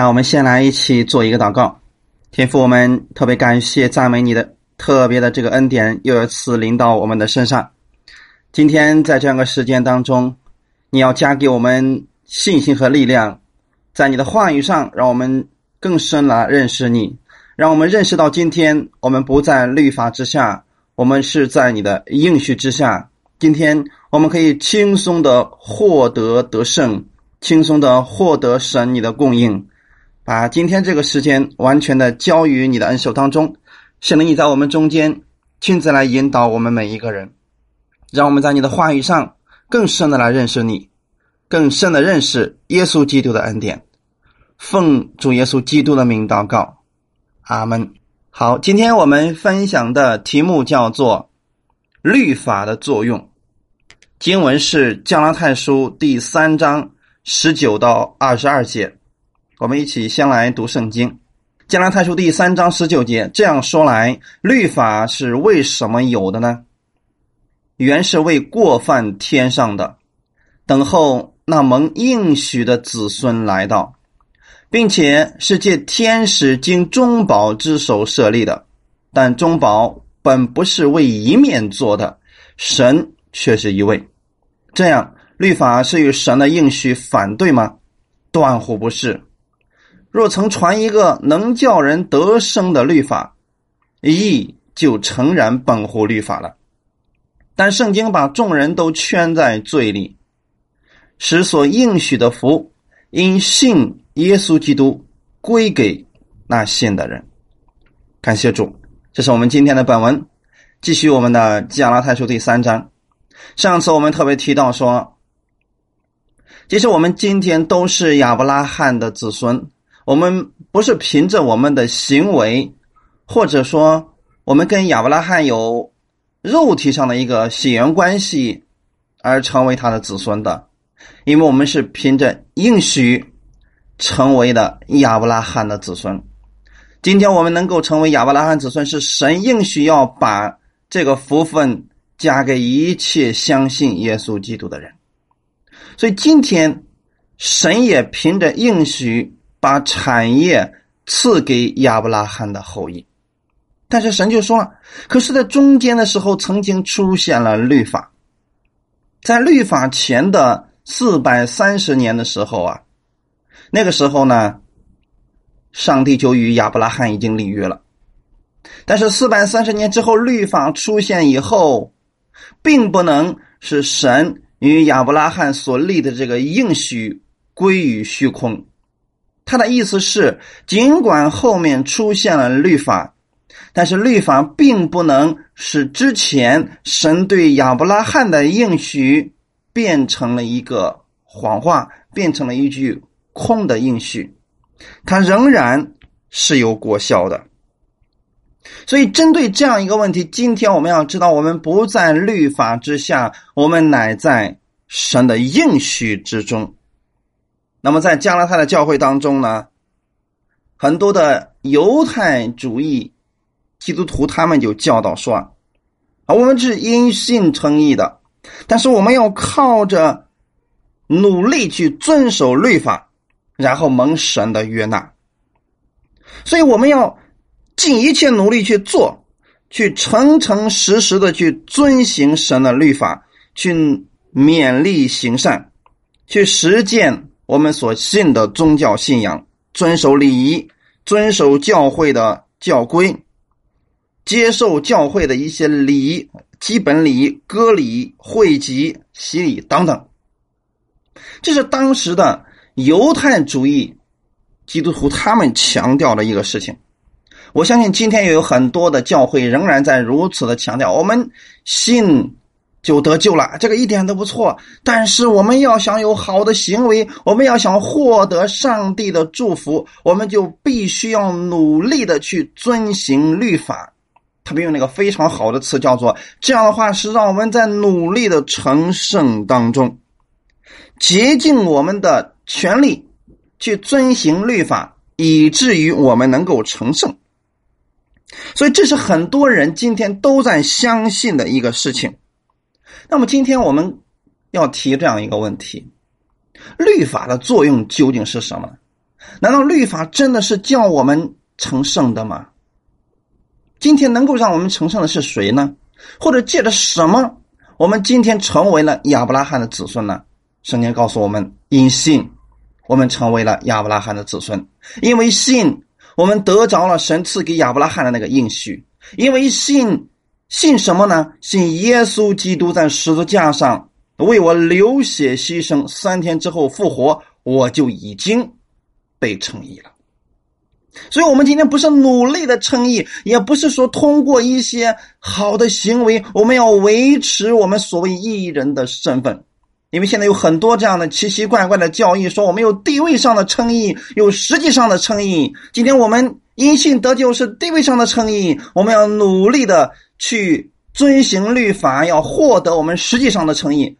那我们先来一起做一个祷告，天父，我们特别感谢赞美你的特别的这个恩典，又一次临到我们的身上。今天在这样的时间当中，你要加给我们信心和力量，在你的话语上，让我们更深来认识你，让我们认识到今天我们不在律法之下，我们是在你的应许之下。今天我们可以轻松的获得得胜，轻松的获得神你的供应。把今天这个时间完全的交于你的恩手当中，圣灵你在我们中间亲自来引导我们每一个人，让我们在你的话语上更深的来认识你，更深的认识耶稣基督的恩典。奉主耶稣基督的名祷告，阿门。好，今天我们分享的题目叫做律法的作用，经文是加拉太书第三章十九到二十二节。我们一起先来读圣经，《加拉太书》第三章十九节。这样说来，律法是为什么有的呢？原是为过犯天上的，等候那蒙应许的子孙来到，并且是借天使经中保之手设立的。但中保本不是为一面做的，神却是一位。这样，律法是与神的应许反对吗？断乎不是。若曾传一个能叫人得生的律法，义就诚然本乎律法了。但圣经把众人都圈在罪里，使所应许的福因信耶稣基督归给那信的人。感谢主，这是我们今天的本文。继续我们的加拉太书第三章。上次我们特别提到说，其实我们今天都是亚伯拉罕的子孙。我们不是凭着我们的行为，或者说我们跟亚伯拉罕有肉体上的一个血缘关系而成为他的子孙的，因为我们是凭着应许成为的亚伯拉罕的子孙。今天我们能够成为亚伯拉罕子孙，是神应许要把这个福分加给一切相信耶稣基督的人。所以今天神也凭着应许。把产业赐给亚伯拉罕的后裔，但是神就说了：“可是，在中间的时候，曾经出现了律法。在律法前的四百三十年的时候啊，那个时候呢，上帝就与亚伯拉罕已经立约了。但是四百三十年之后，律法出现以后，并不能使神与亚伯拉罕所立的这个应许归于虚空。”他的意思是，尽管后面出现了律法，但是律法并不能使之前神对亚伯拉罕的应许变成了一个谎话，变成了一句空的应许，它仍然是有果效的。所以，针对这样一个问题，今天我们要知道，我们不在律法之下，我们乃在神的应许之中。那么，在加拉太的教会当中呢，很多的犹太主义基督徒他们就教导说：“啊，我们是因信称义的，但是我们要靠着努力去遵守律法，然后蒙神的悦纳。所以，我们要尽一切努力去做，去诚诚实实的去遵行神的律法，去勉力行善，去实践。”我们所信的宗教信仰，遵守礼仪，遵守教会的教规，接受教会的一些礼仪、基本礼仪、割礼、会集、洗礼等等。这是当时的犹太主义基督徒他们强调的一个事情。我相信今天也有很多的教会仍然在如此的强调，我们信。就得救了，这个一点都不错。但是我们要想有好的行为，我们要想获得上帝的祝福，我们就必须要努力的去遵行律法。特别用那个非常好的词，叫做这样的话，是让我们在努力的成圣当中，竭尽我们的全力去遵行律法，以至于我们能够成圣。所以，这是很多人今天都在相信的一个事情。那么今天我们要提这样一个问题：律法的作用究竟是什么？难道律法真的是叫我们成圣的吗？今天能够让我们成圣的是谁呢？或者借着什么，我们今天成为了亚伯拉罕的子孙呢？圣经告诉我们：因信，我们成为了亚伯拉罕的子孙；因为信，我们得着了神赐给亚伯拉罕的那个应许；因为信，信什么呢？信耶稣基督在十字架上为我流血牺牲，三天之后复活，我就已经被称义了。所以，我们今天不是努力的称义，也不是说通过一些好的行为，我们要维持我们所谓艺人的身份。因为现在有很多这样的奇奇怪怪的教义，说我们有地位上的称义，有实际上的称义。今天我们因信得救是地位上的称义，我们要努力的去遵行律法，要获得我们实际上的称义。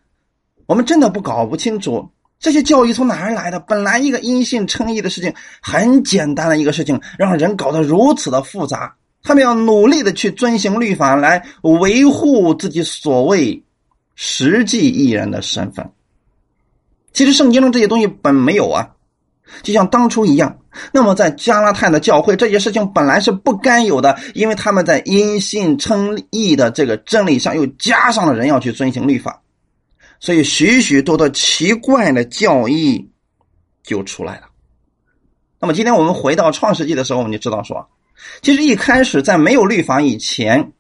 我们真的不搞不清楚。这些教育从哪儿来的？本来一个因信称义的事情很简单的一个事情，让人搞得如此的复杂。他们要努力的去遵行律法，来维护自己所谓实际艺人的身份。其实圣经中这些东西本没有啊，就像当初一样。那么在加拉太的教会，这些事情本来是不该有的，因为他们在因信称义的这个真理上又加上了人要去遵行律法。所以，许许多多奇怪的教义就出来了。那么，今天我们回到创世纪的时候，我们就知道说，其实一开始在没有律法以前，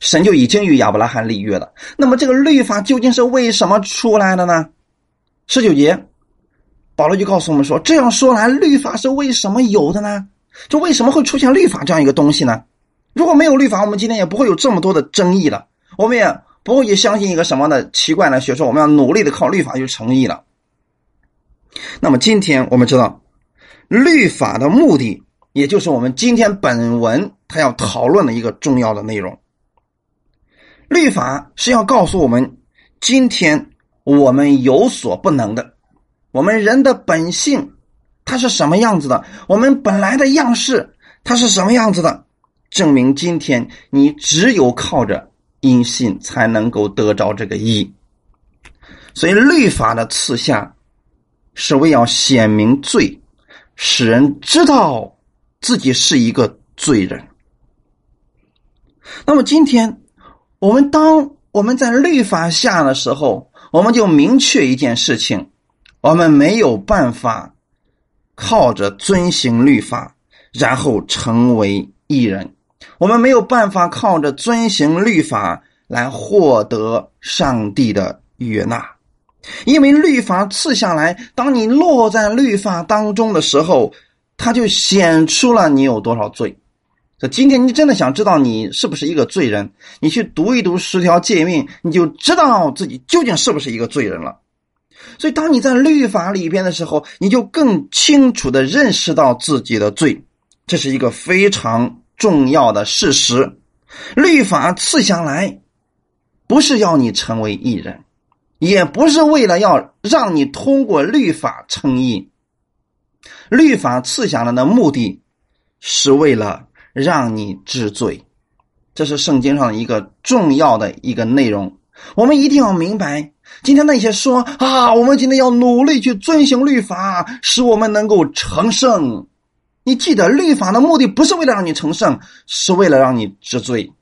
神就已经与亚伯拉罕立约了。那么，这个律法究竟是为什么出来的呢？十九节，保罗就告诉我们说：这样说来，律法是为什么有的呢？就为什么会出现律法这样一个东西呢？如果没有律法，我们今天也不会有这么多的争议了。我们也。不会去相信一个什么的奇怪的学说，我们要努力的靠律法去成义了。那么今天我们知道，律法的目的，也就是我们今天本文它要讨论的一个重要的内容。律法是要告诉我们，今天我们有所不能的，我们人的本性它是什么样子的，我们本来的样式它是什么样子的，证明今天你只有靠着。因信才能够得着这个义，所以律法的赐下是为要显明罪，使人知道自己是一个罪人。那么今天我们当我们在律法下的时候，我们就明确一件事情：我们没有办法靠着遵行律法，然后成为义人。我们没有办法靠着遵行律法来获得上帝的悦纳，因为律法赐下来，当你落在律法当中的时候，它就显出了你有多少罪。这今天你真的想知道你是不是一个罪人，你去读一读十条诫命，你就知道自己究竟是不是一个罪人了。所以，当你在律法里边的时候，你就更清楚的认识到自己的罪，这是一个非常。重要的事实，律法赐下来，不是要你成为艺人，也不是为了要让你通过律法称义。律法赐下来的目的，是为了让你治罪。这是圣经上一个重要的一个内容。我们一定要明白，今天那些说啊，我们今天要努力去遵行律法，使我们能够成圣。你记得，律法的目的不是为了让你成圣，是为了让你治罪。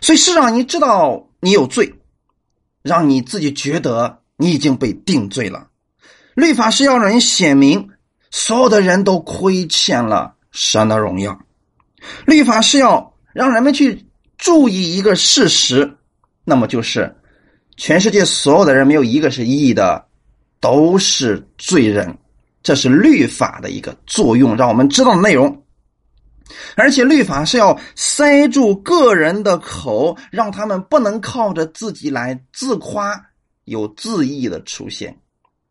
所以是让你知道你有罪，让你自己觉得你已经被定罪了。律法是要让人显明，所有的人都亏欠了神的荣耀。律法是要让人们去注意一个事实，那么就是全世界所有的人没有一个是义的，都是罪人。这是律法的一个作用，让我们知道的内容。而且律法是要塞住个人的口，让他们不能靠着自己来自夸，有自义的出现。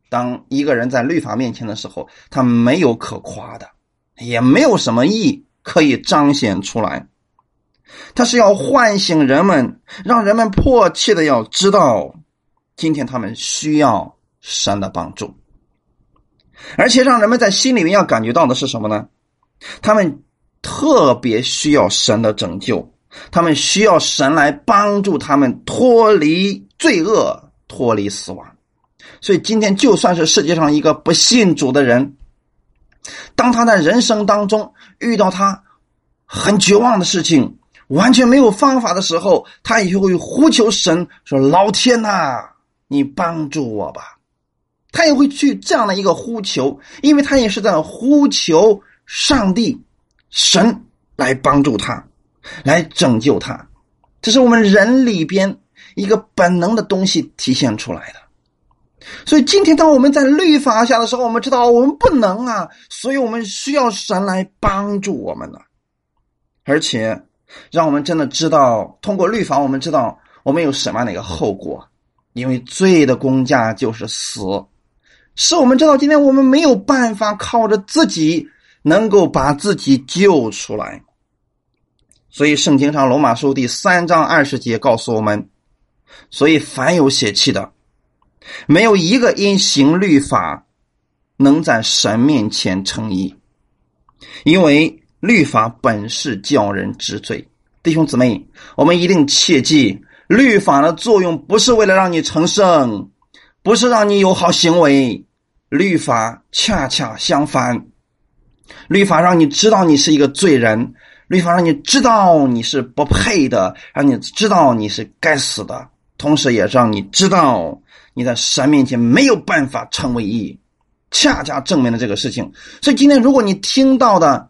当一个人在律法面前的时候，他没有可夸的，也没有什么义可以彰显出来。他是要唤醒人们，让人们迫切的要知道，今天他们需要神的帮助。而且让人们在心里面要感觉到的是什么呢？他们特别需要神的拯救，他们需要神来帮助他们脱离罪恶、脱离死亡。所以今天就算是世界上一个不信主的人，当他在人生当中遇到他很绝望的事情，完全没有方法的时候，他也会呼求神说：“老天呐，你帮助我吧。”他也会去这样的一个呼求，因为他也是在呼求上帝、神来帮助他，来拯救他。这是我们人里边一个本能的东西体现出来的。所以今天，当我们在律法下的时候，我们知道我们不能啊，所以我们需要神来帮助我们呢。而且，让我们真的知道，通过律法，我们知道我们有什么样的一个后果，因为罪的公价就是死，是我们知道今天我们没有办法靠着自己能够把自己救出来。所以，圣经上罗马书第三章二十节告诉我们：，所以凡有血气的。没有一个因行律法能在神面前称义，因为律法本是叫人知罪。弟兄姊妹，我们一定切记，律法的作用不是为了让你成圣，不是让你有好行为。律法恰恰相反，律法让你知道你是一个罪人，律法让你知道你是不配的，让你知道你是该死的，同时也让你知道。你在神面前没有办法成为义，恰恰证明了这个事情。所以今天，如果你听到的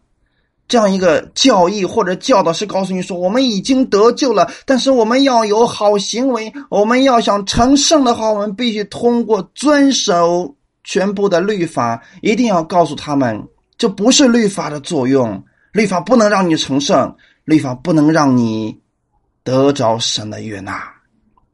这样一个教义或者教导是告诉你说，我们已经得救了，但是我们要有好行为，我们要想成圣的话，我们必须通过遵守全部的律法。一定要告诉他们，这不是律法的作用，律法不能让你成圣，律法不能让你得着神的悦纳。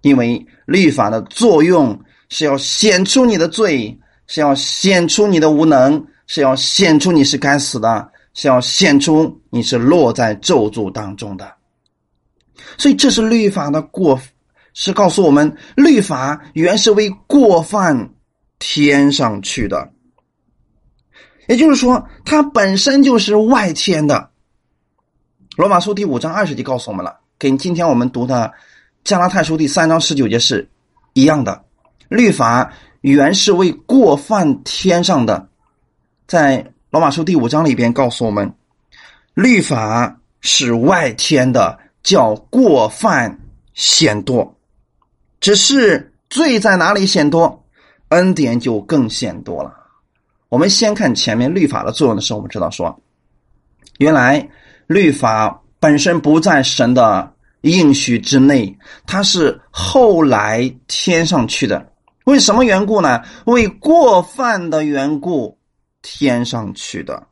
因为律法的作用是要显出你的罪，是要显出你的无能，是要显出你是该死的，是要显出你是落在咒诅当中的。所以这是律法的过，是告诉我们，律法原是为过犯添上去的。也就是说，它本身就是外添的。罗马书第五章二十节告诉我们了，跟今天我们读的。加拉太书第三章十九节是一样的，律法原是为过犯添上的，在罗马书第五章里边告诉我们，律法是外添的，叫过犯显多，只是罪在哪里显多，恩典就更显多了。我们先看前面律法的作用的时候，我们知道说，原来律法本身不在神的。应许之内，它是后来添上去的。为什么缘故呢？为过犯的缘故添上去的。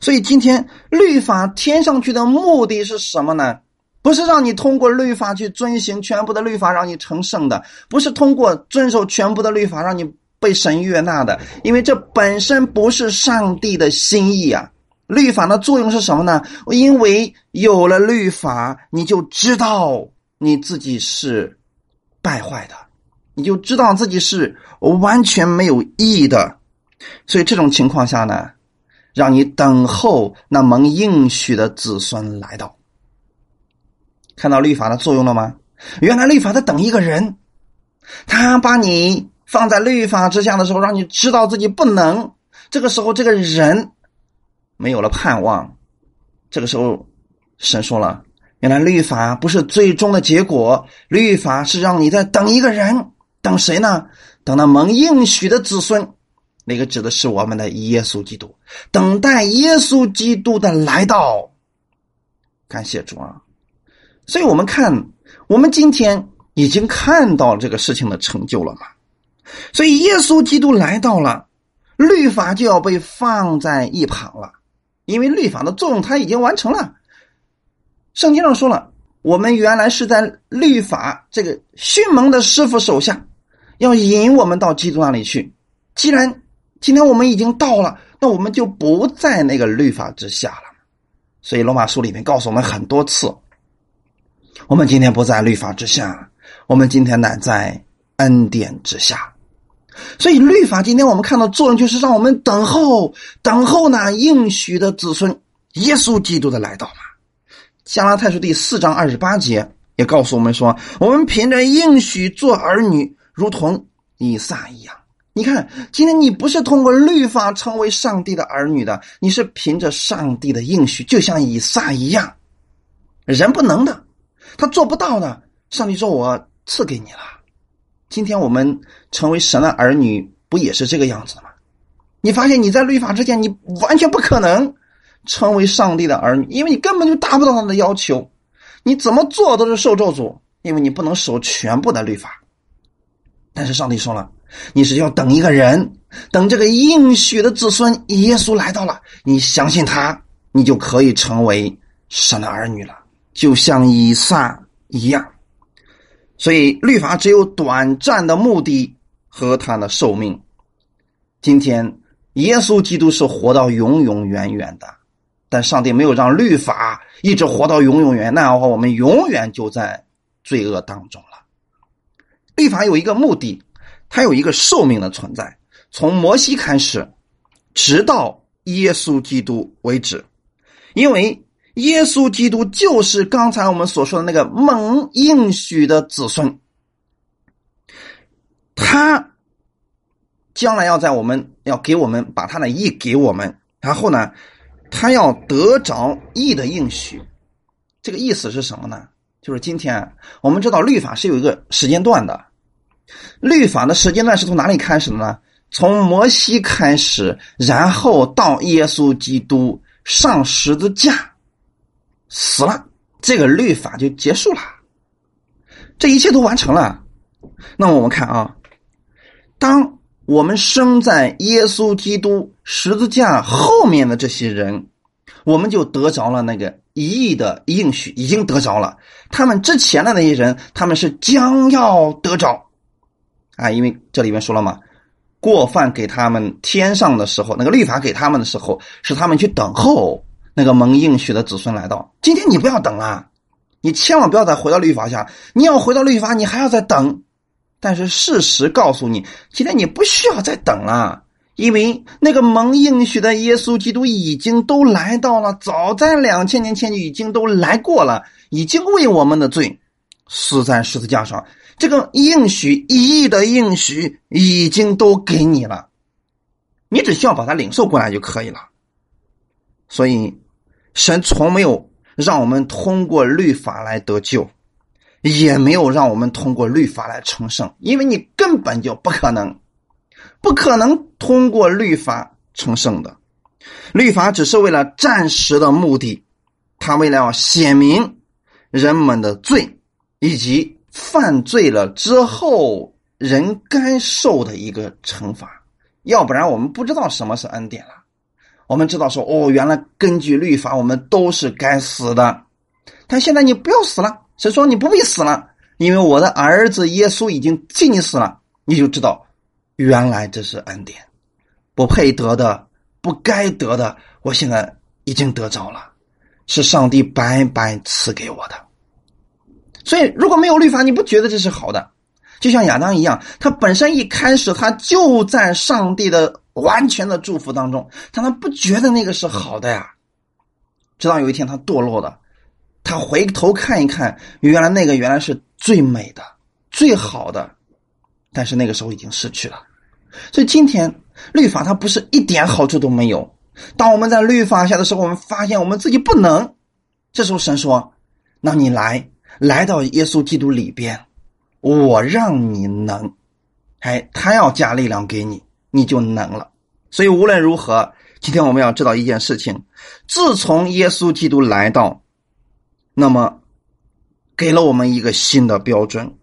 所以今天律法添上去的目的是什么呢？不是让你通过律法去遵行全部的律法让你成圣的，不是通过遵守全部的律法让你被神悦纳的，因为这本身不是上帝的心意啊。律法的作用是什么呢？因为有了律法，你就知道你自己是败坏的，你就知道自己是完全没有意义的。所以这种情况下呢，让你等候那蒙应许的子孙来到。看到律法的作用了吗？原来律法在等一个人，他把你放在律法之下的时候，让你知道自己不能。这个时候，这个人。没有了盼望，这个时候，神说了：“原来律法不是最终的结果，律法是让你在等一个人，等谁呢？等那蒙应许的子孙，那个指的是我们的耶稣基督，等待耶稣基督的来到。感谢主啊！所以我们看，我们今天已经看到这个事情的成就了嘛？所以耶稣基督来到了，律法就要被放在一旁了。”因为律法的作用，它已经完成了。圣经上说了，我们原来是在律法这个迅猛的师傅手下，要引我们到基督那里去。既然今天我们已经到了，那我们就不在那个律法之下了。所以罗马书里面告诉我们很多次，我们今天不在律法之下，我们今天乃在恩典之下。所以律法今天我们看到作用就是让我们等候，等候呢应许的子孙耶稣基督的来到嘛。加拉太书第四章二十八节也告诉我们说，我们凭着应许做儿女，如同以撒一样。你看，今天你不是通过律法成为上帝的儿女的，你是凭着上帝的应许，就像以撒一样。人不能的，他做不到的。上帝说：“我赐给你了。”今天我们成为神的儿女，不也是这个样子的吗？你发现你在律法之前，你完全不可能成为上帝的儿女，因为你根本就达不到他的要求。你怎么做都是受咒诅，因为你不能守全部的律法。但是上帝说了，你是要等一个人，等这个应许的子孙耶稣来到了，你相信他，你就可以成为神的儿女了。就像以撒一样，所以律法只有短暂的目的和他的寿命。今天耶稣基督是活到永永远远的，但上帝没有让律法一直活到永永远，那样的话，我们永远就在罪恶当中了。律法有一个目的，它有一个寿命的存在，从摩西开始，直到耶稣基督为止，因为。耶稣基督就是刚才我们所说的那个蒙应许的子孙，他将来要在我们要给我们把他的义给我们，然后呢，他要得着义的应许。这个意思是什么呢？就是今天我们知道律法是有一个时间段的，律法的时间段是从哪里开始的呢？从摩西开始，然后到耶稣基督上十字架。死了，这个律法就结束了，这一切都完成了。那么我们看啊，当我们生在耶稣基督十字架后面的这些人，我们就得着了那个一亿的应许，已经得着了。他们之前的那些人，他们是将要得着啊，因为这里面说了嘛，过犯给他们天上的时候，那个律法给他们的时候，是他们去等候。那个蒙应许的子孙来到，今天你不要等了，你千万不要再回到律法下。你要回到律法，你还要再等。但是事实告诉你，今天你不需要再等了，因为那个蒙应许的耶稣基督已经都来到了，早在两千年前就已经都来过了，已经为我们的罪死在十字架上。这个应许一亿的应许已经都给你了，你只需要把它领受过来就可以了。所以。神从没有让我们通过律法来得救，也没有让我们通过律法来成圣，因为你根本就不可能，不可能通过律法成圣的。律法只是为了暂时的目的，他为了要显明人们的罪，以及犯罪了之后人该受的一个惩罚。要不然我们不知道什么是恩典了。我们知道说哦，原来根据律法，我们都是该死的。但现在你不要死了，神说你不必死了，因为我的儿子耶稣已经替你死了。你就知道，原来这是恩典，不配得的、不该得的，我现在已经得着了，是上帝白白赐给我的。所以，如果没有律法，你不觉得这是好的？就像亚当一样，他本身一开始他就在上帝的。完全的祝福当中，但他不觉得那个是好的呀。直到有一天他堕落了，他回头看一看，原来那个原来是最美的、最好的，但是那个时候已经失去了。所以今天律法它不是一点好处都没有。当我们在律法下的时候，我们发现我们自己不能。这时候神说：“那你来，来到耶稣基督里边，我让你能。”哎，他要加力量给你。你就能了，所以无论如何，今天我们要知道一件事情：自从耶稣基督来到，那么给了我们一个新的标准。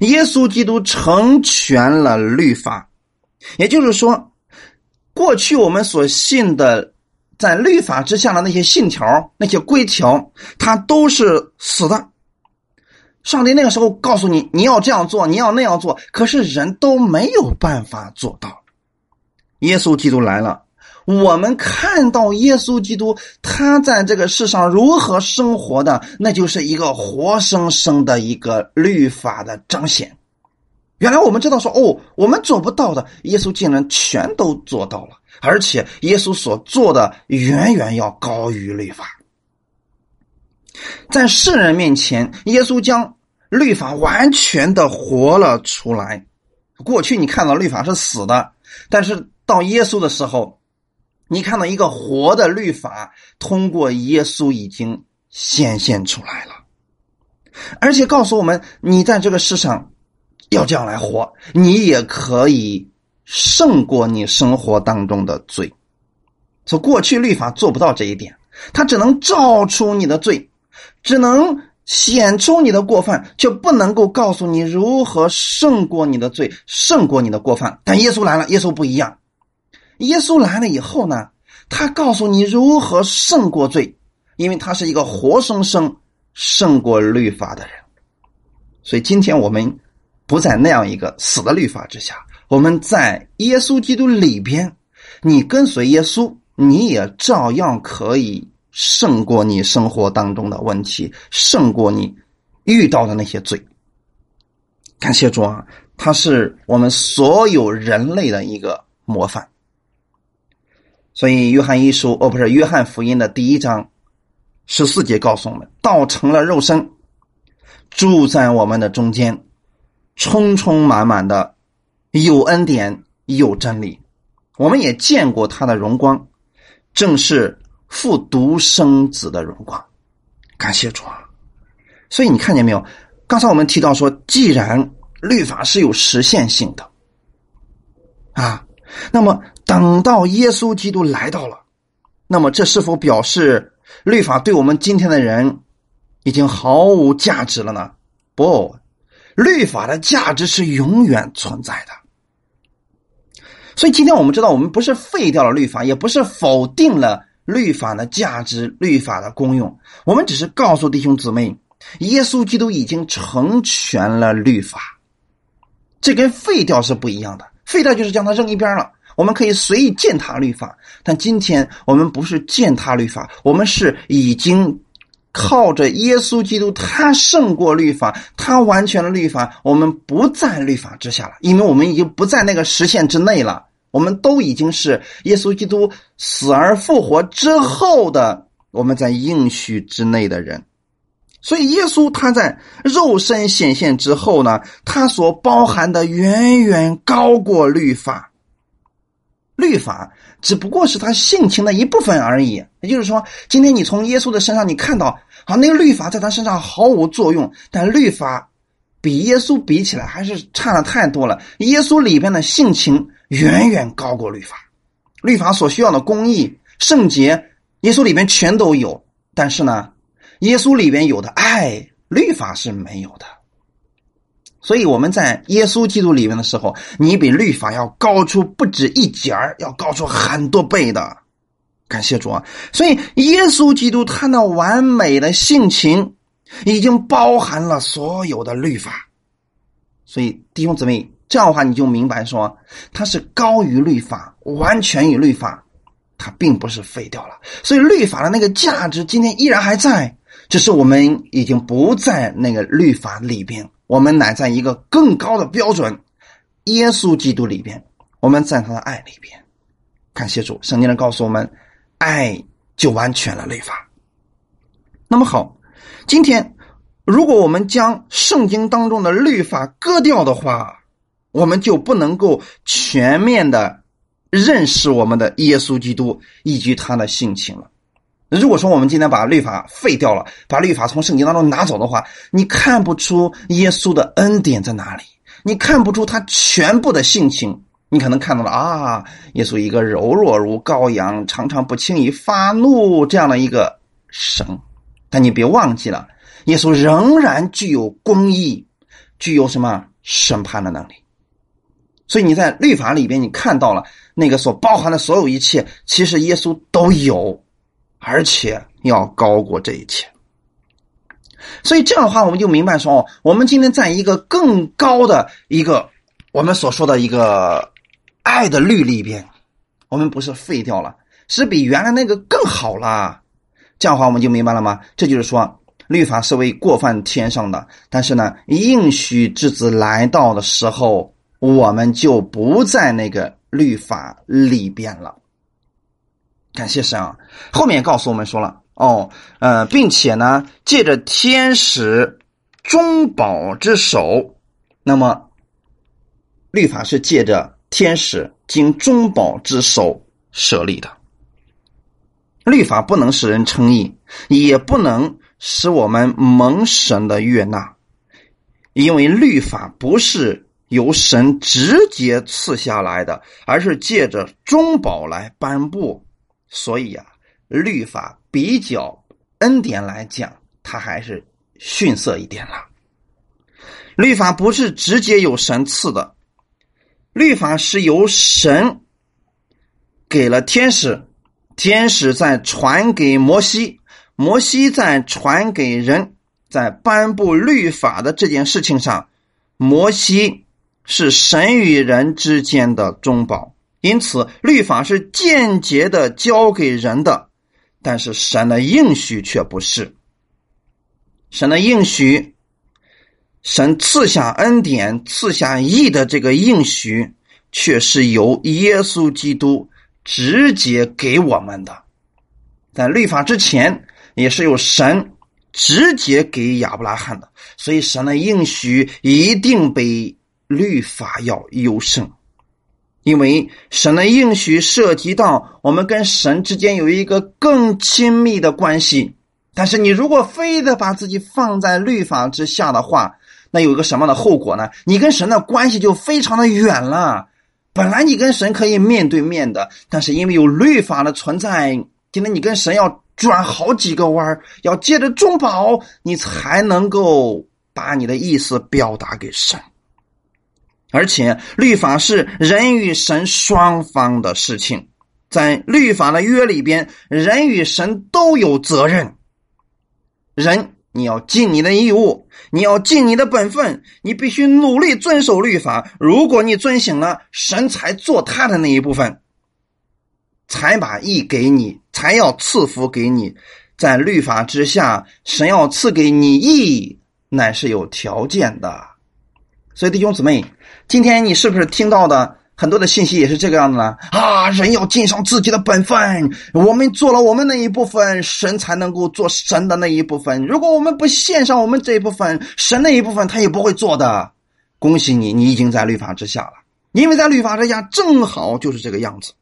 耶稣基督成全了律法，也就是说，过去我们所信的在律法之下的那些信条、那些规条，它都是死的。上帝那个时候告诉你，你要这样做，你要那样做，可是人都没有办法做到。耶稣基督来了，我们看到耶稣基督他在这个世上如何生活的，那就是一个活生生的一个律法的彰显。原来我们知道说，哦，我们做不到的，耶稣竟然全都做到了，而且耶稣所做的远远要高于律法。在世人面前，耶稣将律法完全的活了出来。过去你看到律法是死的，但是到耶稣的时候，你看到一个活的律法通过耶稣已经显现出来了，而且告诉我们，你在这个世上要这样来活，你也可以胜过你生活当中的罪。从过去律法做不到这一点，它只能照出你的罪，只能。显出你的过犯，却不能够告诉你如何胜过你的罪，胜过你的过犯。但耶稣来了，耶稣不一样。耶稣来了以后呢，他告诉你如何胜过罪，因为他是一个活生生胜过律法的人。所以今天我们不在那样一个死的律法之下，我们在耶稣基督里边，你跟随耶稣，你也照样可以。胜过你生活当中的问题，胜过你遇到的那些罪。感谢主啊，他是我们所有人类的一个模范。所以，约翰一书哦，不是约翰福音的第一章十四节告诉我们：道成了肉身，住在我们的中间，充充满满的有恩典有真理。我们也见过他的荣光，正是。父独生子的荣光，感谢主啊！所以你看见没有？刚才我们提到说，既然律法是有实现性的啊，那么等到耶稣基督来到了，那么这是否表示律法对我们今天的人已经毫无价值了呢？不，律法的价值是永远存在的。所以今天我们知道，我们不是废掉了律法，也不是否定了。律法的价值，律法的功用，我们只是告诉弟兄姊妹，耶稣基督已经成全了律法，这跟废掉是不一样的。废掉就是将它扔一边了，我们可以随意践踏律法。但今天我们不是践踏律法，我们是已经靠着耶稣基督，他胜过律法，他完全了律法，我们不在律法之下了，因为我们已经不在那个实现之内了。我们都已经是耶稣基督死而复活之后的我们在应许之内的人，所以耶稣他在肉身显现之后呢，他所包含的远远高过律法。律法只不过是他性情的一部分而已。也就是说，今天你从耶稣的身上你看到，啊，那个律法在他身上毫无作用，但律法比耶稣比起来还是差的太多了。耶稣里边的性情。远远高过律法，律法所需要的公义、圣洁，耶稣里边全都有。但是呢，耶稣里边有的爱，律法是没有的。所以我们在耶稣基督里面的时候，你比律法要高出不止一截要高出很多倍的。感谢主啊！所以耶稣基督他那完美的性情，已经包含了所有的律法。所以弟兄姊妹。这样的话，你就明白说，它是高于律法，完全与律法，它并不是废掉了。所以律法的那个价值今天依然还在，只是我们已经不在那个律法里边，我们乃在一个更高的标准——耶稣基督里边，我们在他的爱里边。感谢主，圣经上告诉我们，爱就完全了律法。那么好，今天如果我们将圣经当中的律法割掉的话，我们就不能够全面的认识我们的耶稣基督以及他的性情了。如果说我们今天把律法废掉了，把律法从圣经当中拿走的话，你看不出耶稣的恩典在哪里，你看不出他全部的性情。你可能看到了啊，耶稣一个柔弱如羔羊，常常不轻易发怒这样的一个神，但你别忘记了，耶稣仍然具有公义，具有什么审判的能力。所以你在律法里边，你看到了那个所包含的所有一切，其实耶稣都有，而且要高过这一切。所以这样的话，我们就明白说，我们今天在一个更高的一个我们所说的一个爱的律里边，我们不是废掉了，是比原来那个更好了。这样的话，我们就明白了吗？这就是说，律法是为过犯天上的，但是呢，应许之子来到的时候。我们就不在那个律法里边了。感谢神啊！后面告诉我们说了哦，呃，并且呢，借着天使中保之手，那么律法是借着天使经中保之手设立的。律法不能使人称义，也不能使我们蒙神的悦纳，因为律法不是由神直接赐下来的，而是借着中保来颁布。所以啊，律法比较恩典来讲，它还是逊色一点了。律法不是直接由神赐的，律法是由神给了天使。天使再传给摩西，摩西再传给人，在颁布律法的这件事情上，摩西是神与人之间的中保，因此律法是间接的交给人的，但是神的应许却不是。神的应许，神赐下恩典、赐下义的这个应许，却是由耶稣基督。直接给我们的，在律法之前也是有神直接给亚伯拉罕的，所以神的应许一定比律法要优胜，因为神的应许涉及到我们跟神之间有一个更亲密的关系。但是你如果非得把自己放在律法之下的话，那有一个什么样的后果呢？你跟神的关系就非常的远了。本来你跟神可以面对面的，但是因为有律法的存在，今天你跟神要转好几个弯儿要借着中保，你才能够把你的意思表达给神。而且律法是人与神双方的事情，在律法的约里边，人与神都有责任。人。你要尽你的义务，你要尽你的本分，你必须努力遵守律法。如果你遵行了，神才做他的那一部分，才把义给你，才要赐福给你。在律法之下，神要赐给你义，乃是有条件的。所以弟兄姊妹，今天你是不是听到的？很多的信息也是这个样子呢啊！人要尽上自己的本分，我们做了我们那一部分，神才能够做神的那一部分。如果我们不献上我们这一部分，神那一部分他也不会做的。恭喜你，你已经在律法之下了，因为在律法之下正好就是这个样子。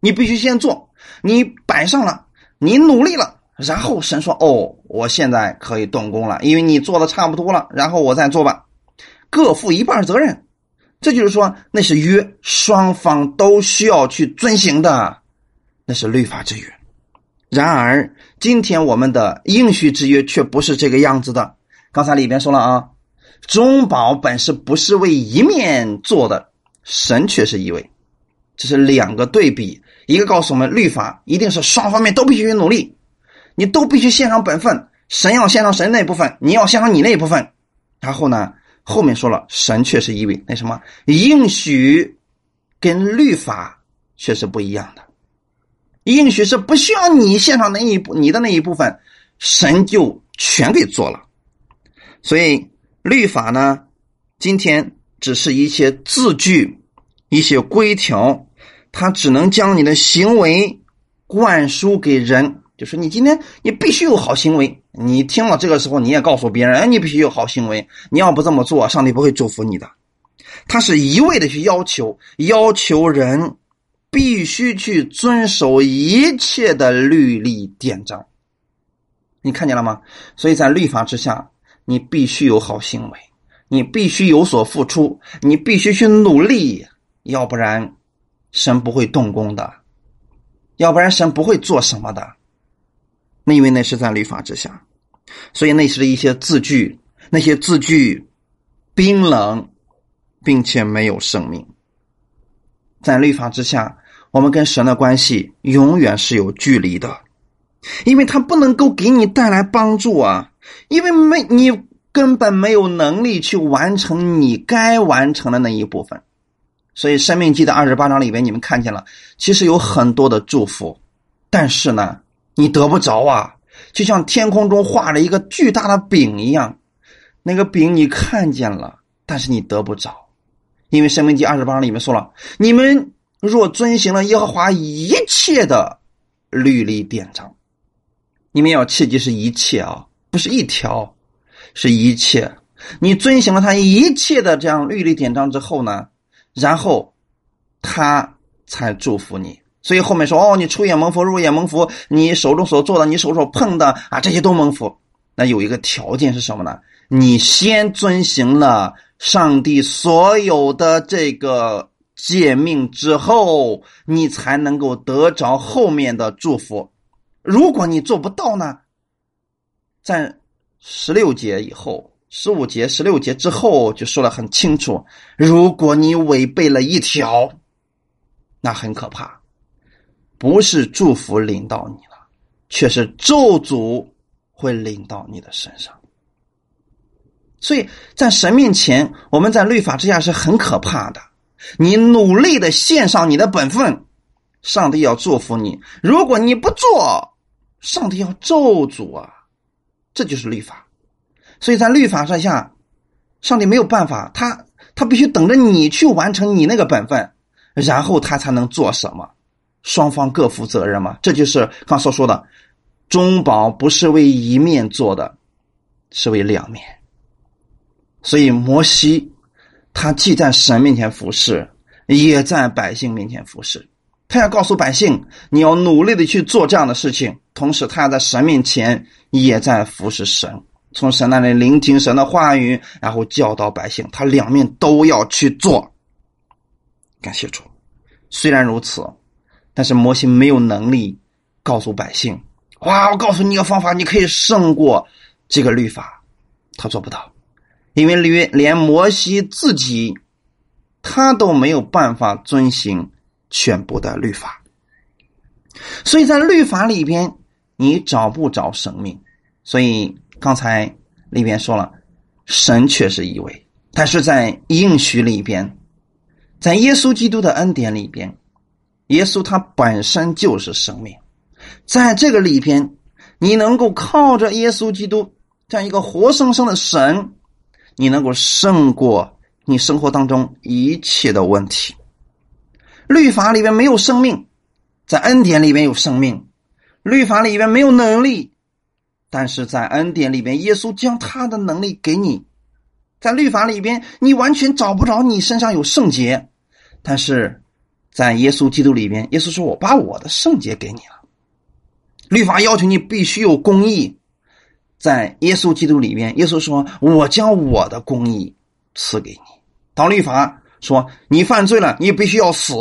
你必须先做，你摆上了，你努力了，然后神说：“哦，我现在可以动工了，因为你做的差不多了，然后我再做吧，各负一半责任。”这就是说，那是约，双方都需要去遵行的，那是律法之约。然而，今天我们的应许之约却不是这个样子的。刚才里边说了啊，中保本是不是为一面做的，神却是一位，这是两个对比。一个告诉我们，律法一定是双方面都必须努力，你都必须献上本分，神要献上神那部分，你要献上你那一部分。然后呢？后面说了，神却是一位，那什么应许跟律法却是不一样的。应许是不需要你献上那一部，你的那一部分，神就全给做了。所以律法呢，今天只是一些字句、一些规条，它只能将你的行为灌输给人。就是你今天你必须有好行为，你听了这个时候你也告诉别人，哎，你必须有好行为，你要不这么做，上帝不会祝福你的。他是一味的去要求，要求人必须去遵守一切的律例典章。你看见了吗？所以在律法之下，你必须有好行为，你必须有所付出，你必须去努力，要不然神不会动工的，要不然神不会做什么的。因为那是在律法之下，所以那是一些字句，那些字句冰冷，并且没有生命。在律法之下，我们跟神的关系永远是有距离的，因为他不能够给你带来帮助啊，因为没你根本没有能力去完成你该完成的那一部分。所以《生命记》的二十八章里边，你们看见了，其实有很多的祝福，但是呢。你得不着啊，就像天空中画了一个巨大的饼一样，那个饼你看见了，但是你得不着，因为《生命记》二十八章里面说了：“你们若遵行了耶和华一切的律例典章，你们要切记是一切啊，不是一条，是一切。你遵行了他一切的这样律例典章之后呢，然后他才祝福你。所以后面说哦，你出也蒙福，入也蒙福，你手中所做的，你手所碰的啊，这些都蒙福。那有一个条件是什么呢？你先遵行了上帝所有的这个诫命之后，你才能够得着后面的祝福。如果你做不到呢，在十六节以后，十五节、十六节之后就说的很清楚：如果你违背了一条，那很可怕。不是祝福临到你了，却是咒诅会临到你的身上。所以在神面前，我们在律法之下是很可怕的。你努力的献上你的本分，上帝要祝福你；如果你不做，上帝要咒诅啊！这就是律法。所以在律法之下，上帝没有办法，他他必须等着你去完成你那个本分，然后他才能做什么。双方各负责任嘛，这就是刚所说的，中保不是为一面做的，是为两面。所以摩西他既在神面前服侍，也在百姓面前服侍。他要告诉百姓，你要努力的去做这样的事情，同时他要在神面前也在服侍神，从神那里聆听神的话语，然后教导百姓。他两面都要去做。感谢主。虽然如此。但是摩西没有能力告诉百姓：“哇，我告诉你一个方法，你可以胜过这个律法。”他做不到，因为连连摩西自己他都没有办法遵行全部的律法。所以在律法里边，你找不着生命。所以刚才里边说了，神却是一位，但是在应许里边，在耶稣基督的恩典里边。耶稣他本身就是生命，在这个里边，你能够靠着耶稣基督这样一个活生生的神，你能够胜过你生活当中一切的问题。律法里边没有生命，在恩典里边有生命；律法里边没有能力，但是在恩典里边，耶稣将他的能力给你。在律法里边，你完全找不着你身上有圣洁，但是。在耶稣基督里边，耶稣说：“我把我的圣洁给你了。”律法要求你必须有公义，在耶稣基督里边，耶稣说：“我将我的公义赐给你。”当律法说你犯罪了，你必须要死，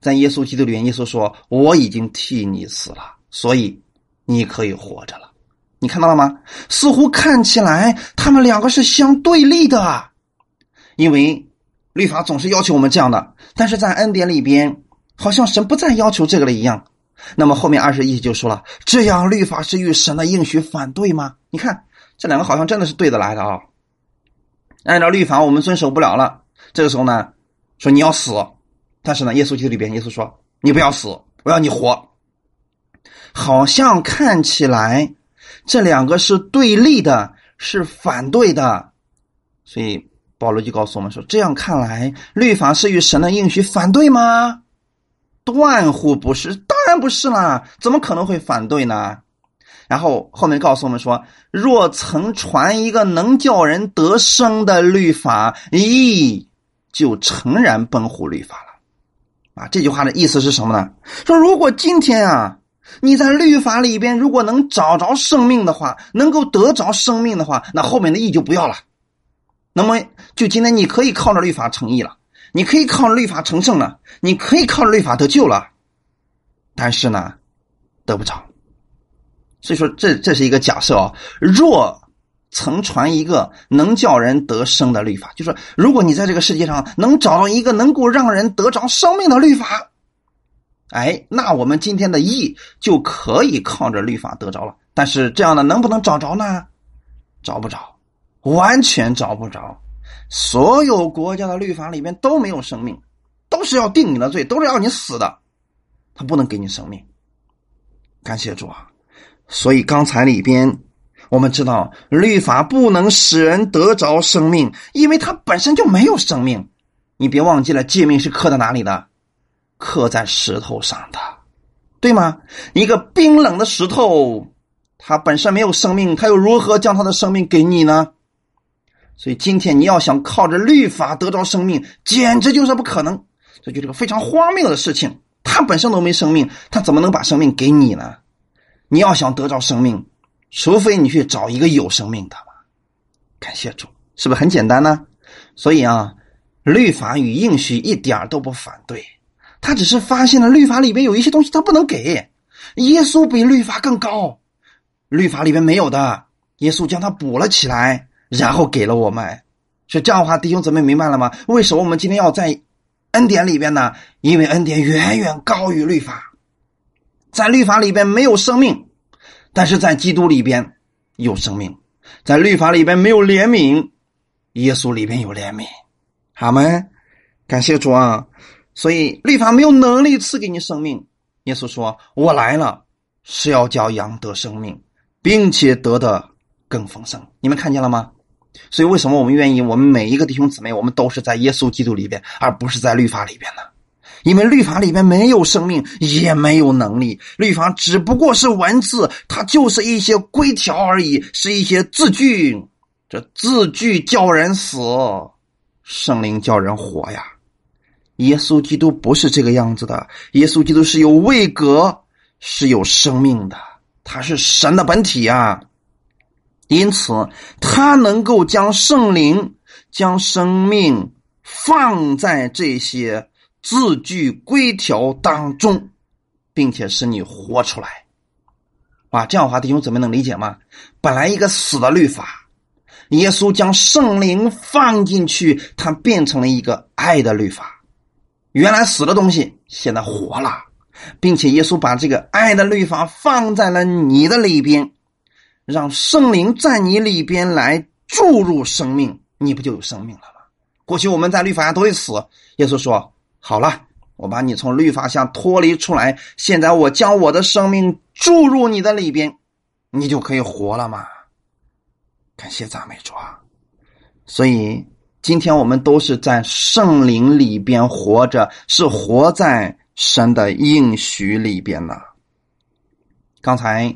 在耶稣基督里边，耶稣说：“我已经替你死了，所以你可以活着了。”你看到了吗？似乎看起来他们两个是相对立的，因为。律法总是要求我们这样的，但是在恩典里边，好像神不再要求这个了一样。那么后面二十一就说了，这样律法是与神的应许反对吗？你看这两个好像真的是对得来的啊。按照律法我们遵守不了了，这个时候呢，说你要死，但是呢，耶稣基督里边，耶稣说你不要死，我要你活。好像看起来这两个是对立的，是反对的，所以。保罗就告诉我们说：“这样看来，律法是与神的应许反对吗？断乎不是，当然不是啦！怎么可能会反对呢？”然后后面告诉我们说：“若曾传一个能叫人得生的律法，咦，就诚然奔乎律法了。”啊，这句话的意思是什么呢？说如果今天啊，你在律法里边如果能找着生命的话，能够得着生命的话，那后面的义就不要了。那么，就今天你可以靠着律法成义了，你可以靠着律法成圣了，你可以靠着律法得救了，但是呢，得不着。所以说，这这是一个假设啊。若曾传一个能叫人得生的律法，就说如果你在这个世界上能找到一个能够让人得着生命的律法，哎，那我们今天的义就可以靠着律法得着了。但是这样的能不能找着呢？找不着。完全找不着，所有国家的律法里面都没有生命，都是要定你的罪，都是要你死的，他不能给你生命。感谢主啊！所以刚才里边我们知道，律法不能使人得着生命，因为它本身就没有生命。你别忘记了，诫命是刻在哪里的？刻在石头上的，对吗？一个冰冷的石头，它本身没有生命，它又如何将它的生命给你呢？所以今天你要想靠着律法得着生命，简直就是不可能。这就是个非常荒谬的事情。他本身都没生命，他怎么能把生命给你呢？你要想得着生命，除非你去找一个有生命的吧感谢主，是不是很简单呢？所以啊，律法与应许一点都不反对，他只是发现了律法里边有一些东西他不能给。耶稣比律法更高，律法里边没有的，耶稣将它补了起来，然后给了我们。所以这样的话，弟兄姊妹明白了吗？为什么我们今天要在恩典里边呢？因为恩典远远高于律法，在律法里边没有生命，但是在基督里边有生命；在律法里边没有怜悯，耶稣里边有怜悯。好吗？感谢主啊！所以律法没有能力赐给你生命。耶稣说：“我来了，是要叫羊得生命，并且得的更丰盛。”你们看见了吗？所以，为什么我们愿意？我们每一个弟兄姊妹，我们都是在耶稣基督里边，而不是在律法里边呢？因为律法里边没有生命，也没有能力。律法只不过是文字，它就是一些规条而已，是一些字句。这字句叫人死，圣灵叫人活呀。耶稣基督不是这个样子的，耶稣基督是有位格，是有生命的，他是神的本体啊。因此，他能够将圣灵、将生命放在这些字句规条当中，并且使你活出来。啊，这样的话，弟兄姊妹能理解吗？本来一个死的律法，耶稣将圣灵放进去，它变成了一个爱的律法。原来死的东西现在活了，并且耶稣把这个爱的律法放在了你的里边，让圣灵在你里边来注入生命，你不就有生命了吗？过去我们在律法下都会死，耶稣说：“好了，我把你从律法下脱离出来，现在我将我的生命注入你的里边，你就可以活了嘛。”感谢赞美主啊！所以。今天我们都是在圣灵里边活着，是活在神的应许里边的。刚才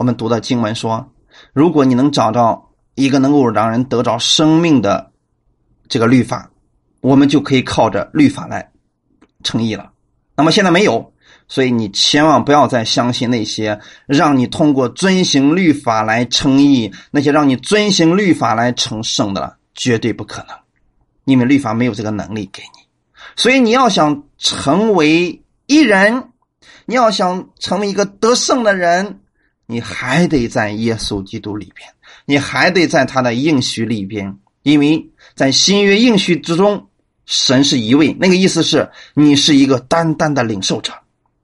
我们读的经文说，如果你能找到一个能够让人得着生命的这个律法，我们就可以靠着律法来称义了。那么现在没有，所以你千万不要再相信那些让你通过遵行律法来称义，那些让你遵行律法来成圣的了。绝对不可能，因为律法没有这个能力给你，所以你要想成为一人，你要想成为一个得胜的人，你还得在耶稣基督里边，你还得在他的应许里边，因为在新约应许之中，神是一位，那个意思是你是一个单单的领受者。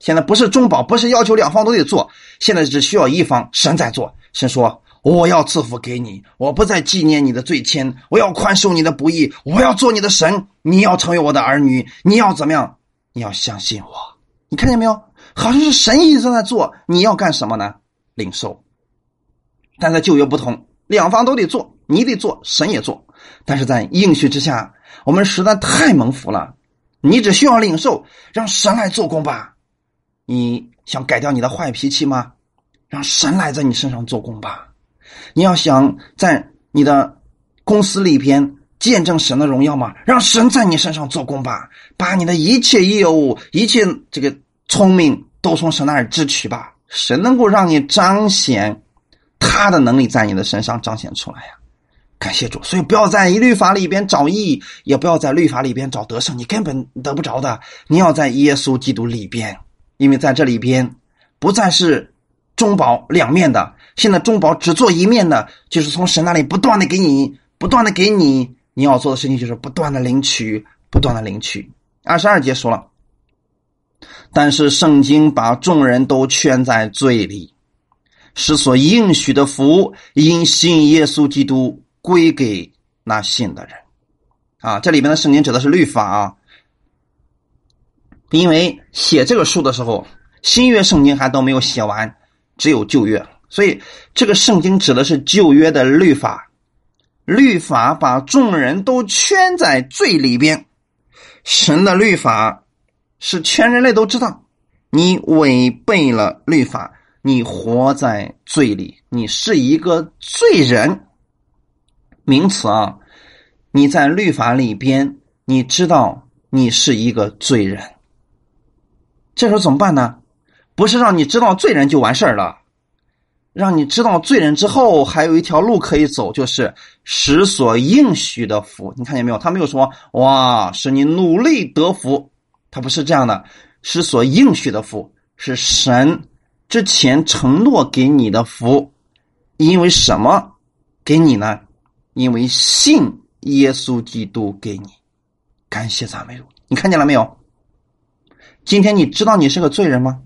现在不是中保，不是要求两方都得做，现在只需要一方，神在做，神说。我要赐福给你，我不再纪念你的罪愆，我要宽恕你的不义，我要做你的神，你要成为我的儿女，你要怎么样？你要相信我。你看见没有？好像是神一直在做，你要干什么呢？领受。但在旧约不同，两方都得做，你得做，神也做。但是在应许之下，我们实在太蒙福了。你只需要领受，让神来做工吧。你想改掉你的坏脾气吗？让神来在你身上做工吧。你要想在你的公司里边见证神的荣耀吗？让神在你身上做工吧，把你的一切业务、一切这个聪明都从神那儿支取吧。神能够让你彰显他的能力，在你的身上彰显出来呀！感谢主，所以不要在律法里边找义，也不要在律法里边找得胜，你根本得不着的。你要在耶稣基督里边，因为在这里边不再是中保两面的。现在中保只做一面的，就是从神那里不断的给你，不断的给你，你要做的事情就是不断的领取，不断的领取。二十二节说了，但是圣经把众人都圈在罪里，使所应许的福因信耶稣基督归给那信的人。啊，这里边的圣经指的是律法啊，因为写这个书的时候，新约圣经还都没有写完，只有旧约。所以，这个圣经指的是旧约的律法，律法把众人都圈在罪里边。神的律法是全人类都知道，你违背了律法，你活在罪里，你是一个罪人。名词啊，你在律法里边，你知道你是一个罪人，这时候怎么办呢？不是让你知道罪人就完事儿了，让你知道罪人之后，还有一条路可以走，就是使所应许的福。你看见没有？他没有说哇，使你努力得福，他不是这样的。是所应许的福是神之前承诺给你的福，因为什么给你呢？因为信耶稣基督给你，感谢赞美主。你看见了没有？今天你知道你是个罪人吗？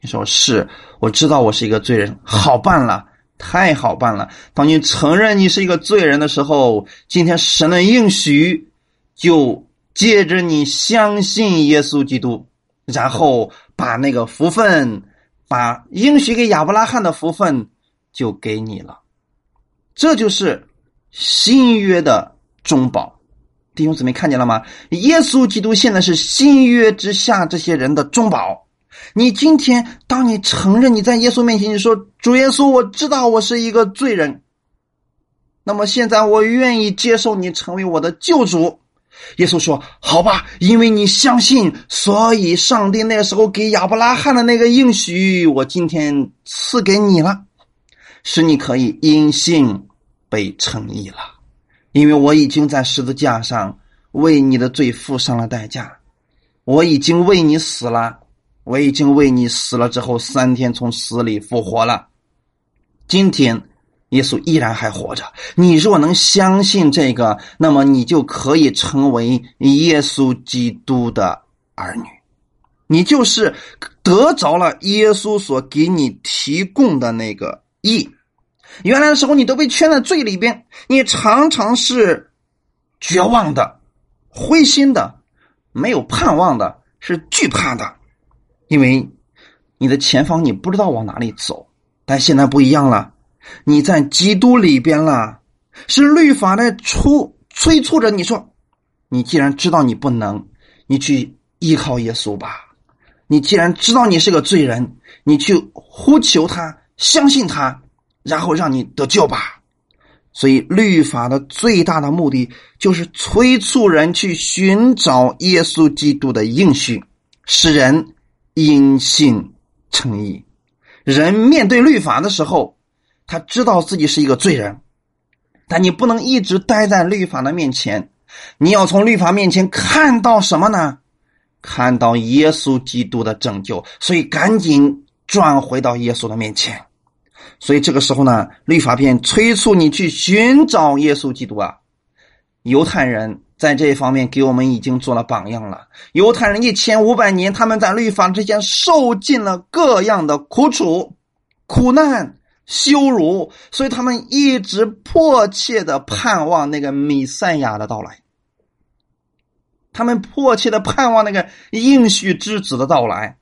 你说是，我知道我是一个罪人，好办了，太好办了。当你承认你是一个罪人的时候，今天神的应许就借着你相信耶稣基督，然后把那个福分，把应许给亚伯拉罕的福分就给你了，这就是。新约的中保，弟兄姊妹看见了吗？耶稣基督现在是新约之下这些人的中保。你今天，当你承认你在耶稣面前，你说主耶稣，我知道我是一个罪人，那么现在我愿意接受你成为我的救主。耶稣说：“好吧，因为你相信，所以上帝那时候给亚伯拉罕的那个应许，我今天赐给你了，使你可以因信。”被称义了，因为我已经在十字架上为你的罪付上了代价，我已经为你死了，我已经为你死了之后三天从死里复活了。今天耶稣依然还活着，你若能相信这个，那么你就可以成为耶稣基督的儿女，你就是得着了耶稣所给你提供的那个义。原来的时候，你都被圈在罪里边，你常常是绝望的、灰心的、没有盼望的，是惧怕的，因为你的前方你不知道往哪里走。但现在不一样了，你在基督里边了，是律法在促催促着你说：“你既然知道你不能，你去依靠耶稣吧；你既然知道你是个罪人，你去呼求他，相信他。”然后让你得救吧，所以律法的最大的目的就是催促人去寻找耶稣基督的应许，使人因信称义。人面对律法的时候，他知道自己是一个罪人，但你不能一直待在律法的面前，你要从律法面前看到什么呢？看到耶稣基督的拯救，所以赶紧转回到耶稣的面前。所以这个时候呢，律法便催促你去寻找耶稣基督啊。犹太人在这一方面给我们已经做了榜样了。犹太人一千五百年，他们在律法之间受尽了各样的苦楚、苦难、羞辱，所以他们一直迫切的盼望那个弥赛亚的到来。他们迫切的盼望那个应许之子的到来。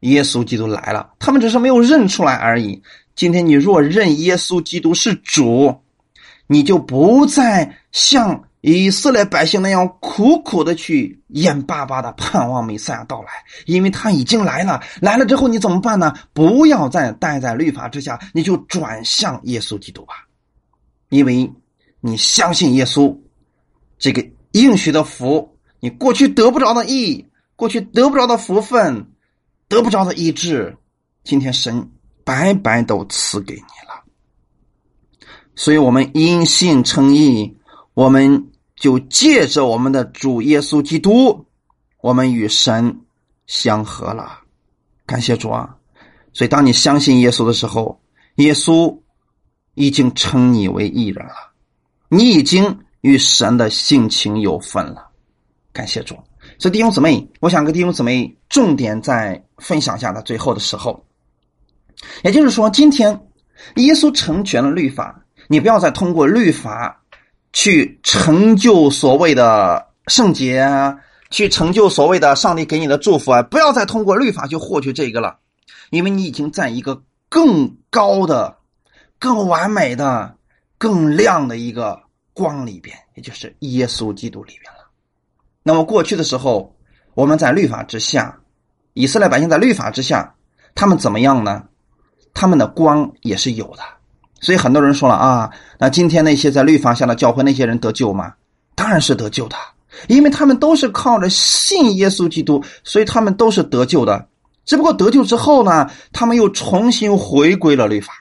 耶稣基督来了，他们只是没有认出来而已。今天你若认耶稣基督是主，你就不再像以色列百姓那样苦苦的去眼巴巴的盼望弥赛亚到来，因为他已经来了。来了之后你怎么办呢？不要再待在律法之下，你就转向耶稣基督吧，因为你相信耶稣这个应许的福，你过去得不着的义，过去得不着的福分，得不着的医治，今天神。白白都赐给你了，所以我们因信称义，我们就借着我们的主耶稣基督，我们与神相合了。感谢主啊！所以当你相信耶稣的时候，耶稣已经称你为义人了，你已经与神的性情有分了。感谢主！所以弟兄姊妹，我想跟弟兄姊妹重点在分享一下的最后的时候。也就是说，今天耶稣成全了律法，你不要再通过律法去成就所谓的圣洁啊，去成就所谓的上帝给你的祝福啊！不要再通过律法去获取这个了，因为你已经在一个更高的、更完美的、更亮的一个光里边，也就是耶稣基督里边了。那么过去的时候，我们在律法之下，以色列百姓在律法之下，他们怎么样呢？他们的光也是有的，所以很多人说了啊，那今天那些在律法下的教会那些人得救吗？当然是得救的，因为他们都是靠着信耶稣基督，所以他们都是得救的。只不过得救之后呢，他们又重新回归了律法。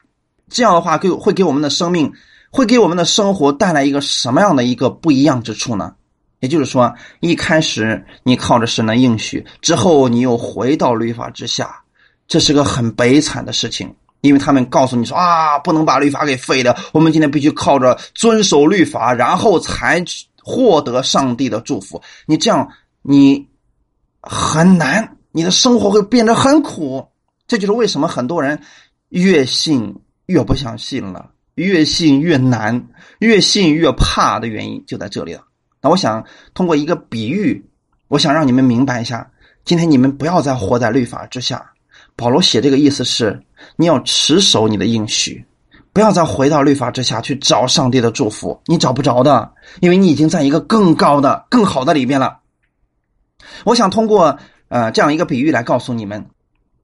这样的话，给会给我们的生命，会给我们的生活带来一个什么样的一个不一样之处呢？也就是说，一开始你靠着神的应许，之后你又回到律法之下，这是个很悲惨的事情。因为他们告诉你说啊，不能把律法给废了，我们今天必须靠着遵守律法，然后才获得上帝的祝福。你这样，你很难，你的生活会变得很苦。这就是为什么很多人越信越不相信了，越信越难，越信越怕的原因就在这里了。那我想通过一个比喻，我想让你们明白一下，今天你们不要再活在律法之下。保罗写这个意思是，你要持守你的应许，不要再回到律法之下去找上帝的祝福，你找不着的，因为你已经在一个更高的、更好的里边了。我想通过呃这样一个比喻来告诉你们，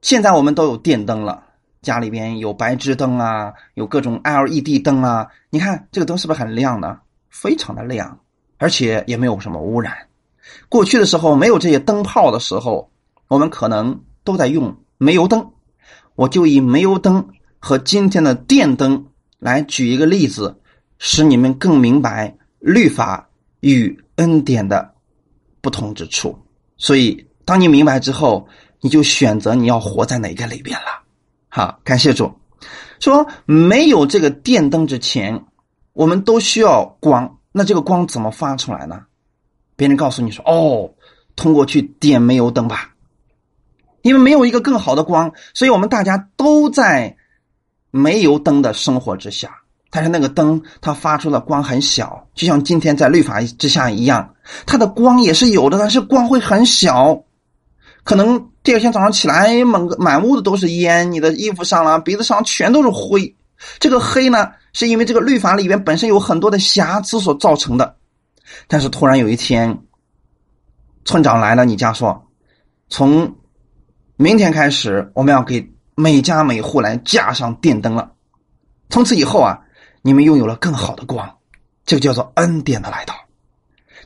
现在我们都有电灯了，家里边有白炽灯啊，有各种 LED 灯啊，你看这个灯是不是很亮呢？非常的亮，而且也没有什么污染。过去的时候没有这些灯泡的时候，我们可能都在用。煤油灯，我就以煤油灯和今天的电灯来举一个例子，使你们更明白律法与恩典的不同之处。所以，当你明白之后，你就选择你要活在哪个里边了。好，感谢主。说没有这个电灯之前，我们都需要光。那这个光怎么发出来呢？别人告诉你说：“哦，通过去点煤油灯吧。”因为没有一个更好的光，所以我们大家都在煤油灯的生活之下。但是那个灯它发出的光很小，就像今天在律法之下一样，它的光也是有的，但是光会很小。可能第二天早上起来，满满屋子都是烟，你的衣服上了、鼻子上全都是灰。这个黑呢，是因为这个律法里边本身有很多的瑕疵所造成的。但是突然有一天，村长来了，你家说从。明天开始，我们要给每家每户来架上电灯了。从此以后啊，你们拥有了更好的光，这个叫做恩典的来到。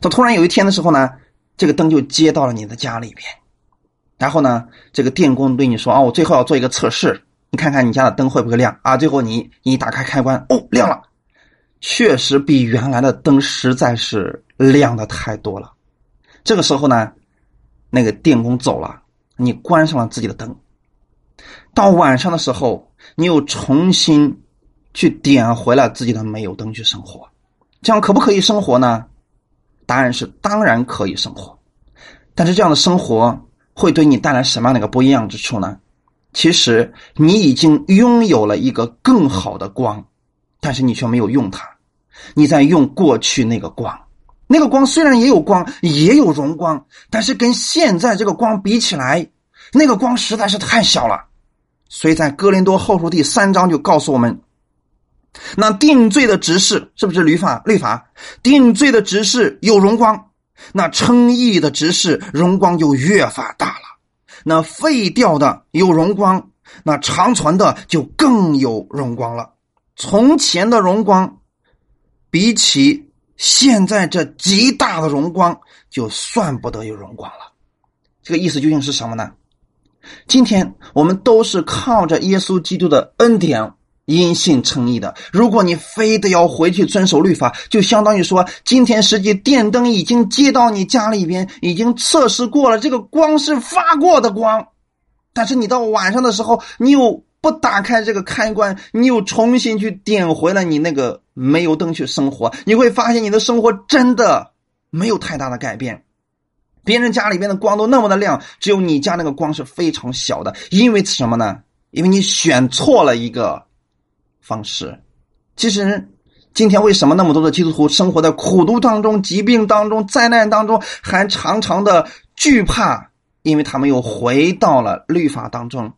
到突然有一天的时候呢，这个灯就接到了你的家里边，然后呢，这个电工对你说：“啊，我最后要做一个测试，你看看你家的灯会不会亮啊？”最后你你打开开关，哦，亮了，确实比原来的灯实在是亮的太多了。这个时候呢，那个电工走了。你关上了自己的灯，到晚上的时候，你又重新去点回了自己的煤油灯去生活，这样可不可以生活呢？答案是当然可以生活，但是这样的生活会对你带来什么样的一个不一样之处呢？其实你已经拥有了一个更好的光，但是你却没有用它，你在用过去那个光。那个光虽然也有光，也有荣光，但是跟现在这个光比起来，那个光实在是太小了。所以在哥林多后书第三章就告诉我们，那定罪的执事是不是律法？律法定罪的执事有荣光，那称义的执事荣光就越发大了。那废掉的有荣光，那长存的就更有荣光了。从前的荣光比起。现在这极大的荣光，就算不得有荣光了。这个意思究竟是什么呢？今天我们都是靠着耶稣基督的恩典因信称义的。如果你非得要回去遵守律法，就相当于说，今天实际电灯已经接到你家里边，已经测试过了，这个光是发过的光，但是你到晚上的时候，你又不打开这个开关，你又重新去点回了你那个。煤油灯去生活，你会发现你的生活真的没有太大的改变。别人家里边的光都那么的亮，只有你家那个光是非常小的。因为什么呢？因为你选错了一个方式。其实，今天为什么那么多的基督徒生活在苦读当中、疾病当中、灾难当中，还常常的惧怕？因为他们又回到了律法当中。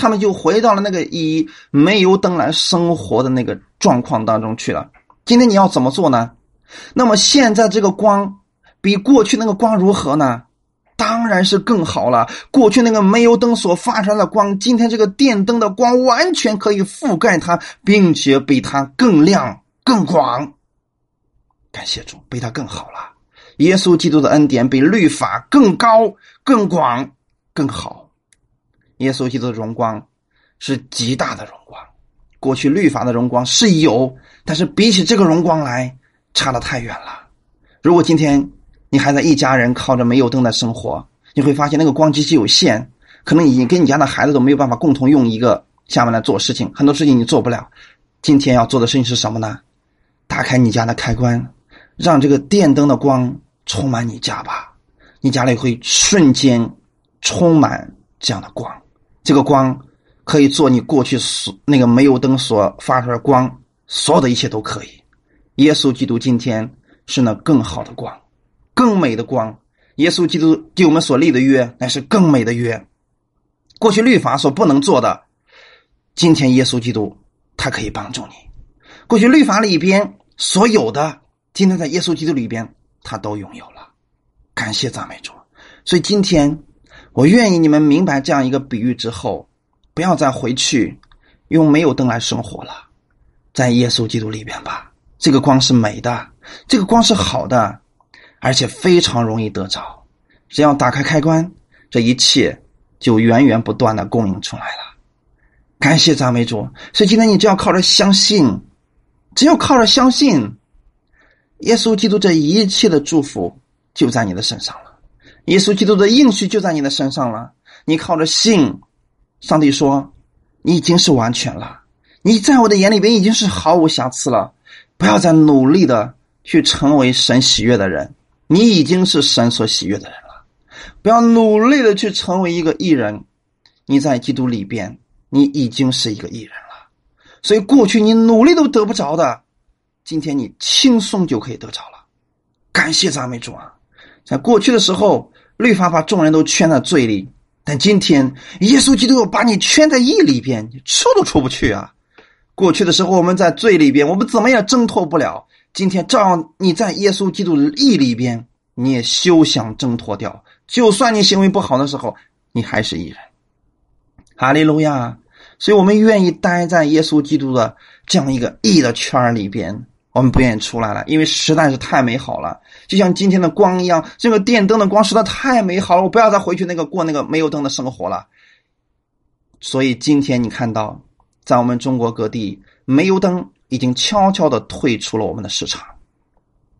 他们就回到了那个以煤油灯来生活的那个状况当中去了。今天你要怎么做呢？那么现在这个光比过去那个光如何呢？当然是更好了。过去那个煤油灯所发出来的光，今天这个电灯的光完全可以覆盖它，并且比它更亮、更广。感谢主，比它更好了。耶稣基督的恩典比律法更高、更广、更好。耶稣基督的荣光是极大的荣光。过去律法的荣光是有，但是比起这个荣光来，差得太远了。如果今天，你还在一家人靠着煤油灯的生活，你会发现那个光极其有限，可能你跟你家的孩子都没有办法共同用一个下面来做事情，很多事情你做不了。今天要做的事情是什么呢？打开你家的开关，让这个电灯的光充满你家吧，你家里会瞬间充满这样的光。这个光可以做你过去所那个煤油灯所发出的光，所有的一切都可以。耶稣基督今天是那更好的光。更美的光，耶稣基督给我们所立的约，乃是更美的约。过去律法所不能做的，今天耶稣基督他可以帮助你。过去律法里边所有的，今天在耶稣基督里边，他都拥有了。感谢赞美主。所以今天，我愿意你们明白这样一个比喻之后，不要再回去用没有灯来生活了，在耶稣基督里边吧。这个光是美的，这个光是好的。而且非常容易得着，只要打开开关，这一切就源源不断的供应出来了。感谢赞美主！所以今天你只要靠着相信，只要靠着相信，耶稣基督这一切的祝福就在你的身上了，耶稣基督的应许就在你的身上了。你靠着信，上帝说你已经是完全了，你在我的眼里边已经是毫无瑕疵了。不要再努力的去成为神喜悦的人。你已经是神所喜悦的人了，不要努力的去成为一个艺人。你在基督里边，你已经是一个艺人了。所以过去你努力都得不着的，今天你轻松就可以得着了。感谢赞美主啊！在过去的时候，律法把众人都圈在罪里，但今天耶稣基督把你圈在义里边，你出都出不去啊！过去的时候我们在罪里边，我们怎么也挣脱不了。今天照样你在耶稣基督的义里边，你也休想挣脱掉。就算你行为不好的时候，你还是义人。哈利路亚！所以我们愿意待在耶稣基督的这样一个义的圈里边，我们不愿意出来了，因为实在是太美好了，就像今天的光一样。这个电灯的光实在太美好了，我不要再回去那个过那个没有灯的生活了。所以今天你看到，在我们中国各地煤油灯。已经悄悄的退出了我们的市场。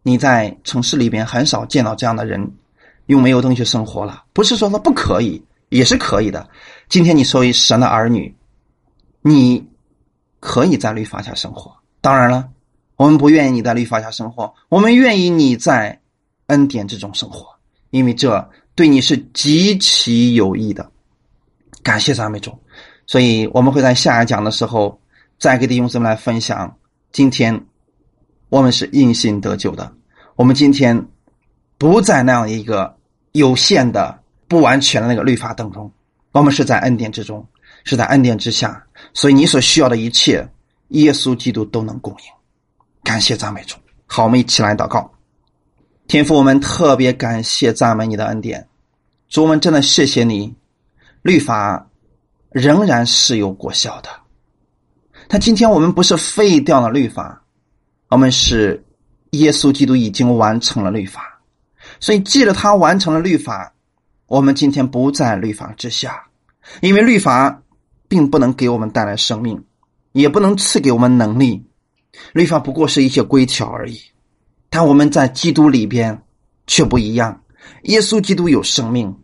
你在城市里边很少见到这样的人用煤油灯去生活了。不是说他不可以，也是可以的。今天你作为神的儿女，你可以在律法下生活。当然了，我们不愿意你在律法下生活，我们愿意你在恩典之中生活，因为这对你是极其有益的。感谢赞美主。所以我们会在下一讲的时候再给弟兄姊妹来分享。今天，我们是因信得救的。我们今天不在那样一个有限的、不完全的那个律法当中，我们是在恩典之中，是在恩典之下。所以，你所需要的一切，耶稣基督都能供应。感谢赞美主。好，我们一起来祷告。天父，我们特别感谢赞美你的恩典。主，我们真的谢谢你，律法仍然是有果效的。但今天我们不是废掉了律法，我们是耶稣基督已经完成了律法，所以借着他完成了律法，我们今天不在律法之下，因为律法并不能给我们带来生命，也不能赐给我们能力，律法不过是一些规条而已。但我们在基督里边却不一样，耶稣基督有生命，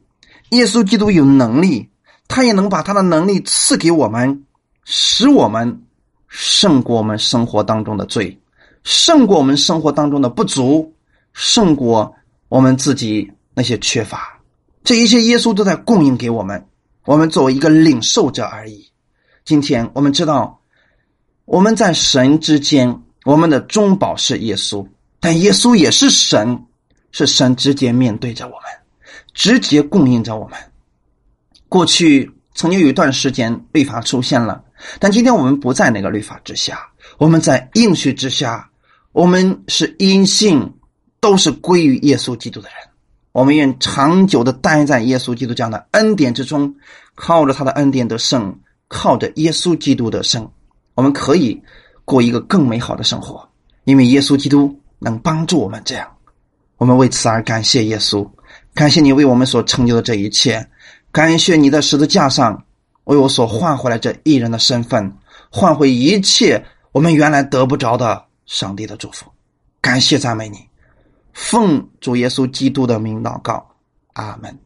耶稣基督有能力，他也能把他的能力赐给我们，使我们。胜过我们生活当中的罪，胜过我们生活当中的不足，胜过我们自己那些缺乏，这一切耶稣都在供应给我们。我们作为一个领受者而已。今天我们知道，我们在神之间，我们的中保是耶稣，但耶稣也是神，是神直接面对着我们，直接供应着我们。过去曾经有一段时间，律法出现了。但今天我们不在那个律法之下，我们在应许之下，我们是因信，都是归于耶稣基督的人。我们愿长久的待在耶稣基督这样的恩典之中，靠着他的恩典得胜，靠着耶稣基督的胜，我们可以过一个更美好的生活，因为耶稣基督能帮助我们这样。我们为此而感谢耶稣，感谢你为我们所成就的这一切，感谢你在十字架上为我所换回来这一人的身份，换回一切我们原来得不着的上帝的祝福。感谢赞美你，奉主耶稣基督的名祷告，阿门。